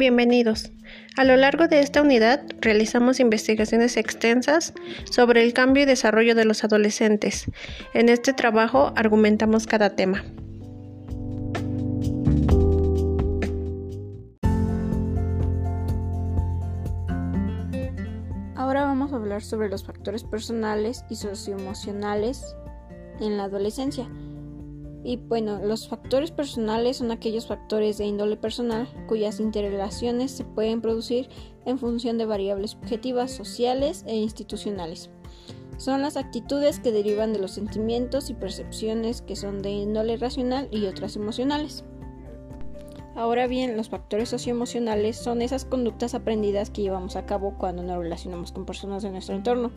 Bienvenidos. A lo largo de esta unidad realizamos investigaciones extensas sobre el cambio y desarrollo de los adolescentes. En este trabajo argumentamos cada tema. Ahora vamos a hablar sobre los factores personales y socioemocionales en la adolescencia. Y bueno, los factores personales son aquellos factores de índole personal cuyas interrelaciones se pueden producir en función de variables objetivas, sociales e institucionales. Son las actitudes que derivan de los sentimientos y percepciones que son de índole racional y otras emocionales. Ahora bien, los factores socioemocionales son esas conductas aprendidas que llevamos a cabo cuando nos relacionamos con personas de nuestro entorno,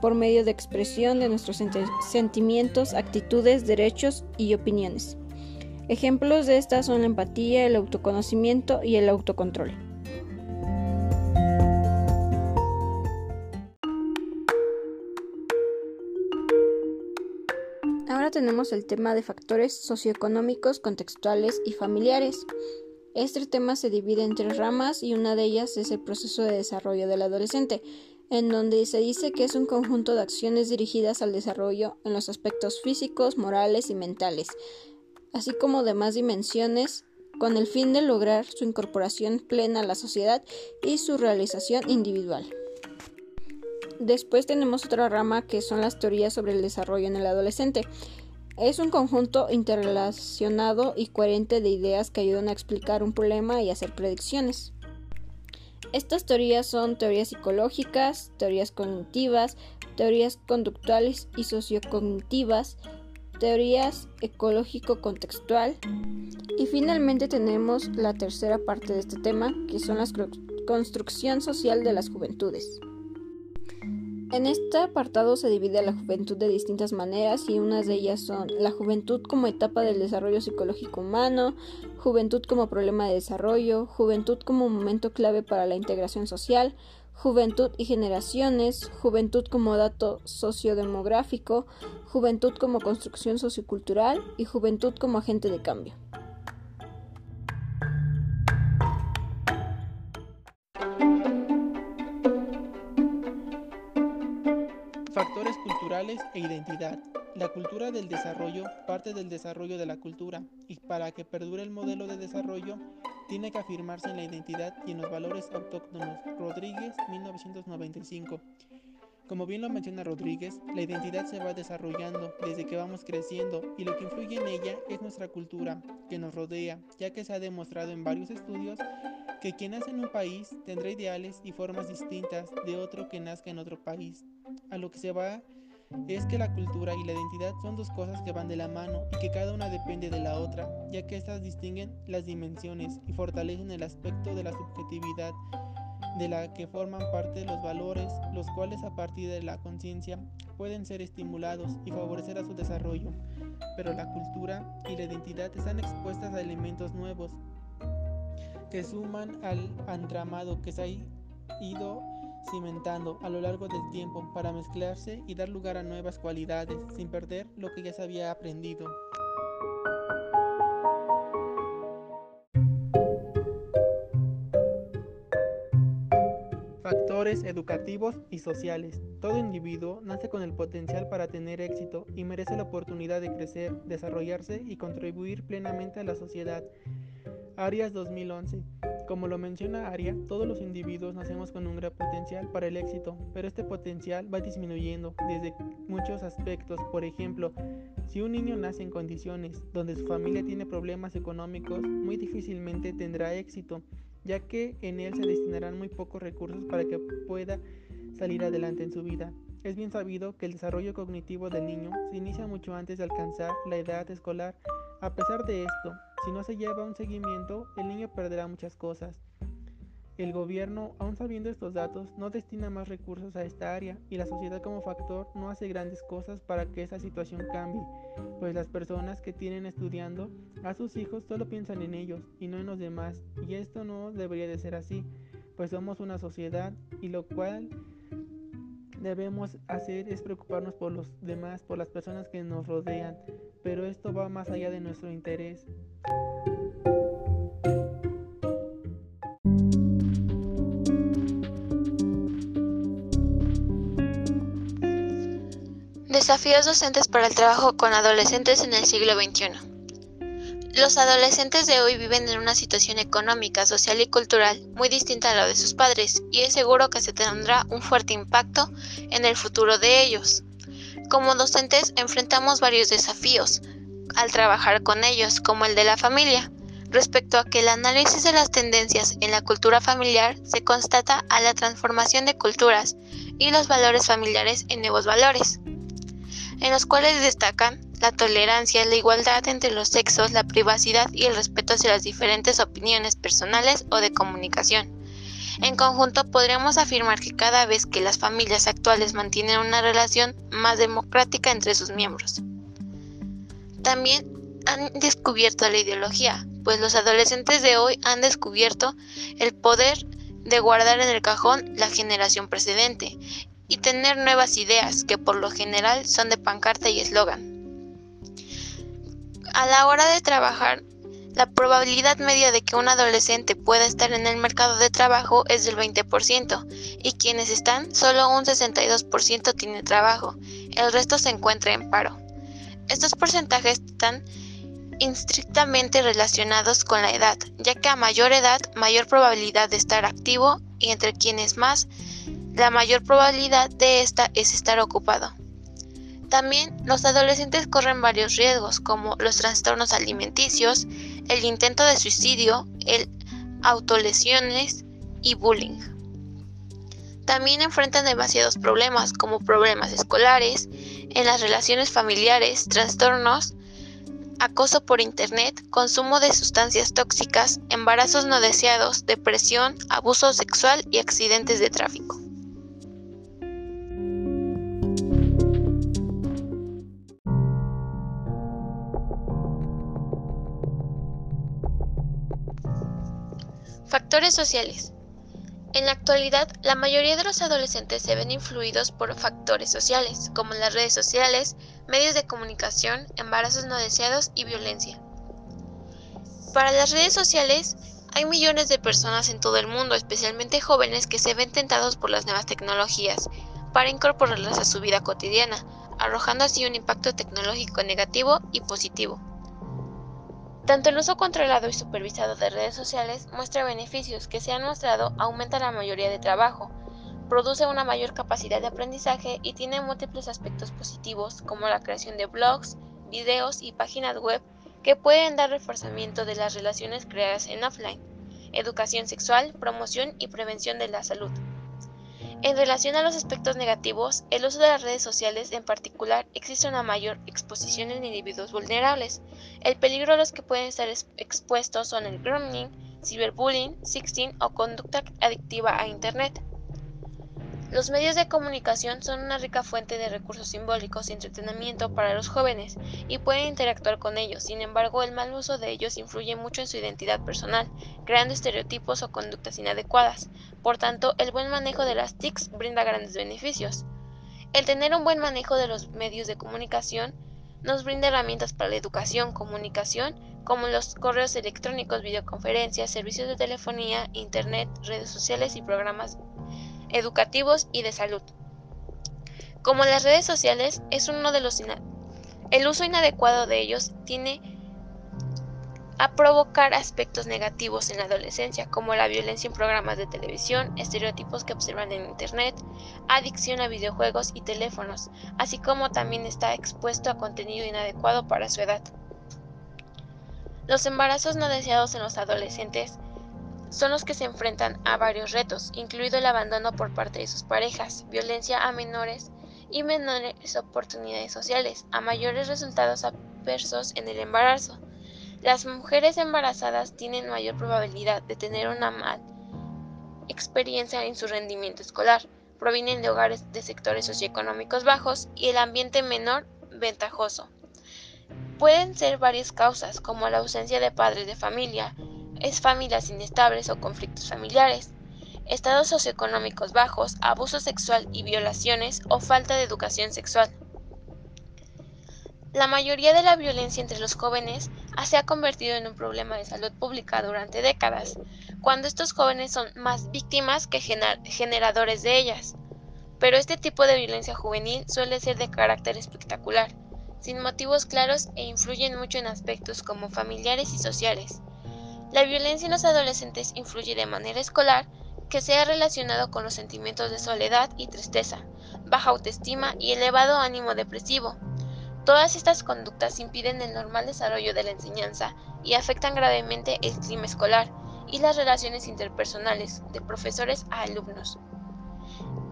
por medio de expresión de nuestros sentimientos, actitudes, derechos y opiniones. Ejemplos de estas son la empatía, el autoconocimiento y el autocontrol. Ahora tenemos el tema de factores socioeconómicos, contextuales y familiares. Este tema se divide en tres ramas y una de ellas es el proceso de desarrollo del adolescente, en donde se dice que es un conjunto de acciones dirigidas al desarrollo en los aspectos físicos, morales y mentales, así como demás dimensiones con el fin de lograr su incorporación plena a la sociedad y su realización individual. Después tenemos otra rama que son las teorías sobre el desarrollo en el adolescente. Es un conjunto interrelacionado y coherente de ideas que ayudan a explicar un problema y hacer predicciones. Estas teorías son teorías psicológicas, teorías cognitivas, teorías conductuales y sociocognitivas, teorías ecológico-contextual y finalmente tenemos la tercera parte de este tema que son la construcción social de las juventudes. En este apartado se divide a la juventud de distintas maneras y unas de ellas son la juventud como etapa del desarrollo psicológico humano, juventud como problema de desarrollo, juventud como momento clave para la integración social, juventud y generaciones, juventud como dato sociodemográfico, juventud como construcción sociocultural y juventud como agente de cambio. Culturales e identidad. La cultura del desarrollo parte del desarrollo de la cultura y para que perdure el modelo de desarrollo tiene que afirmarse en la identidad y en los valores autóctonos. Rodríguez, 1995. Como bien lo menciona Rodríguez, la identidad se va desarrollando desde que vamos creciendo y lo que influye en ella es nuestra cultura que nos rodea, ya que se ha demostrado en varios estudios que quien nace en un país tendrá ideales y formas distintas de otro que nazca en otro país. A lo que se va es que la cultura y la identidad son dos cosas que van de la mano y que cada una depende de la otra, ya que éstas distinguen las dimensiones y fortalecen el aspecto de la subjetividad de la que forman parte los valores, los cuales a partir de la conciencia pueden ser estimulados y favorecer a su desarrollo. Pero la cultura y la identidad están expuestas a elementos nuevos que suman al entramado que se ha ido cimentando a lo largo del tiempo para mezclarse y dar lugar a nuevas cualidades sin perder lo que ya se había aprendido. Factores educativos y sociales. Todo individuo nace con el potencial para tener éxito y merece la oportunidad de crecer, desarrollarse y contribuir plenamente a la sociedad. Arias 2011. Como lo menciona Aria, todos los individuos nacemos con un gran potencial para el éxito, pero este potencial va disminuyendo desde muchos aspectos. Por ejemplo, si un niño nace en condiciones donde su familia tiene problemas económicos, muy difícilmente tendrá éxito, ya que en él se destinarán muy pocos recursos para que pueda salir adelante en su vida. Es bien sabido que el desarrollo cognitivo del niño se inicia mucho antes de alcanzar la edad escolar. A pesar de esto, si no se lleva un seguimiento, el niño perderá muchas cosas. El gobierno, aun sabiendo estos datos, no destina más recursos a esta área y la sociedad como factor no hace grandes cosas para que esa situación cambie, pues las personas que tienen estudiando a sus hijos solo piensan en ellos y no en los demás, y esto no debería de ser así, pues somos una sociedad y lo cual debemos hacer es preocuparnos por los demás, por las personas que nos rodean, pero esto va más allá de nuestro interés. Desafíos docentes para el trabajo con adolescentes en el siglo XXI. Los adolescentes de hoy viven en una situación económica, social y cultural muy distinta a la de sus padres y es seguro que se tendrá un fuerte impacto en el futuro de ellos. Como docentes enfrentamos varios desafíos al trabajar con ellos, como el de la familia, respecto a que el análisis de las tendencias en la cultura familiar se constata a la transformación de culturas y los valores familiares en nuevos valores en los cuales destacan la tolerancia, la igualdad entre los sexos, la privacidad y el respeto hacia las diferentes opiniones personales o de comunicación. En conjunto, podríamos afirmar que cada vez que las familias actuales mantienen una relación más democrática entre sus miembros. También han descubierto la ideología, pues los adolescentes de hoy han descubierto el poder de guardar en el cajón la generación precedente y tener nuevas ideas que por lo general son de pancarta y eslogan. A la hora de trabajar, la probabilidad media de que un adolescente pueda estar en el mercado de trabajo es del 20% y quienes están, solo un 62% tiene trabajo, el resto se encuentra en paro. Estos porcentajes están estrictamente relacionados con la edad, ya que a mayor edad, mayor probabilidad de estar activo y entre quienes más la mayor probabilidad de esta es estar ocupado. También los adolescentes corren varios riesgos como los trastornos alimenticios, el intento de suicidio, el autolesiones y bullying. También enfrentan demasiados problemas como problemas escolares, en las relaciones familiares, trastornos, acoso por Internet, consumo de sustancias tóxicas, embarazos no deseados, depresión, abuso sexual y accidentes de tráfico. Factores sociales. En la actualidad, la mayoría de los adolescentes se ven influidos por factores sociales, como las redes sociales, medios de comunicación, embarazos no deseados y violencia. Para las redes sociales, hay millones de personas en todo el mundo, especialmente jóvenes, que se ven tentados por las nuevas tecnologías para incorporarlas a su vida cotidiana, arrojando así un impacto tecnológico negativo y positivo. Tanto el uso controlado y supervisado de redes sociales muestra beneficios que se han mostrado aumenta la mayoría de trabajo, produce una mayor capacidad de aprendizaje y tiene múltiples aspectos positivos como la creación de blogs, videos y páginas web que pueden dar reforzamiento de las relaciones creadas en offline, educación sexual, promoción y prevención de la salud. En relación a los aspectos negativos, el uso de las redes sociales en particular existe una mayor exposición en individuos vulnerables. El peligro a los que pueden estar expuestos son el grooming, ciberbullying, sexting o conducta adictiva a Internet. Los medios de comunicación son una rica fuente de recursos simbólicos y entretenimiento para los jóvenes y pueden interactuar con ellos. Sin embargo, el mal uso de ellos influye mucho en su identidad personal, creando estereotipos o conductas inadecuadas. Por tanto, el buen manejo de las TICs brinda grandes beneficios. El tener un buen manejo de los medios de comunicación nos brinda herramientas para la educación, comunicación, como los correos electrónicos, videoconferencias, servicios de telefonía, internet, redes sociales y programas educativos y de salud. Como las redes sociales es uno de los el uso inadecuado de ellos tiene a provocar aspectos negativos en la adolescencia, como la violencia en programas de televisión, estereotipos que observan en Internet, adicción a videojuegos y teléfonos, así como también está expuesto a contenido inadecuado para su edad. Los embarazos no deseados en los adolescentes son los que se enfrentan a varios retos, incluido el abandono por parte de sus parejas, violencia a menores y menores oportunidades sociales, a mayores resultados adversos en el embarazo. Las mujeres embarazadas tienen mayor probabilidad de tener una mala experiencia en su rendimiento escolar, provienen de hogares de sectores socioeconómicos bajos y el ambiente menor ventajoso. Pueden ser varias causas, como la ausencia de padres de familia, es familias inestables o conflictos familiares, estados socioeconómicos bajos, abuso sexual y violaciones o falta de educación sexual. La mayoría de la violencia entre los jóvenes se ha convertido en un problema de salud pública durante décadas, cuando estos jóvenes son más víctimas que generadores de ellas. pero este tipo de violencia juvenil suele ser de carácter espectacular, sin motivos claros e influyen mucho en aspectos como familiares y sociales. La violencia en los adolescentes influye de manera escolar que se ha relacionado con los sentimientos de soledad y tristeza, baja autoestima y elevado ánimo depresivo. Todas estas conductas impiden el normal desarrollo de la enseñanza y afectan gravemente el clima escolar y las relaciones interpersonales de profesores a alumnos.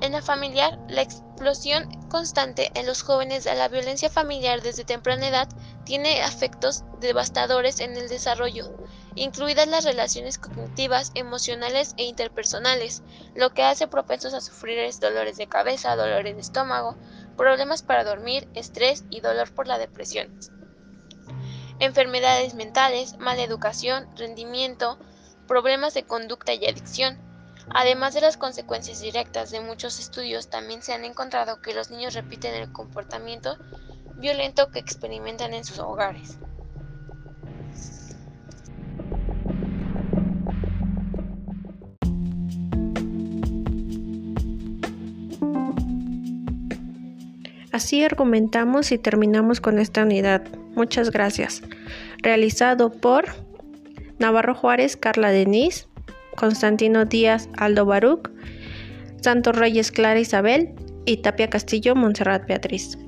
En la familiar, la explosión constante en los jóvenes de la violencia familiar desde temprana edad tiene efectos devastadores en el desarrollo, incluidas las relaciones cognitivas, emocionales e interpersonales, lo que hace propensos a sufrir dolores de cabeza, dolores de estómago, problemas para dormir, estrés y dolor por la depresión. Enfermedades mentales, mala educación, rendimiento, problemas de conducta y adicción, Además de las consecuencias directas de muchos estudios, también se han encontrado que los niños repiten el comportamiento violento que experimentan en sus hogares. Así argumentamos y terminamos con esta unidad. Muchas gracias. Realizado por Navarro Juárez, Carla Denise, Constantino Díaz Aldo Baruc, Santos Reyes Clara Isabel y Tapia Castillo Montserrat Beatriz.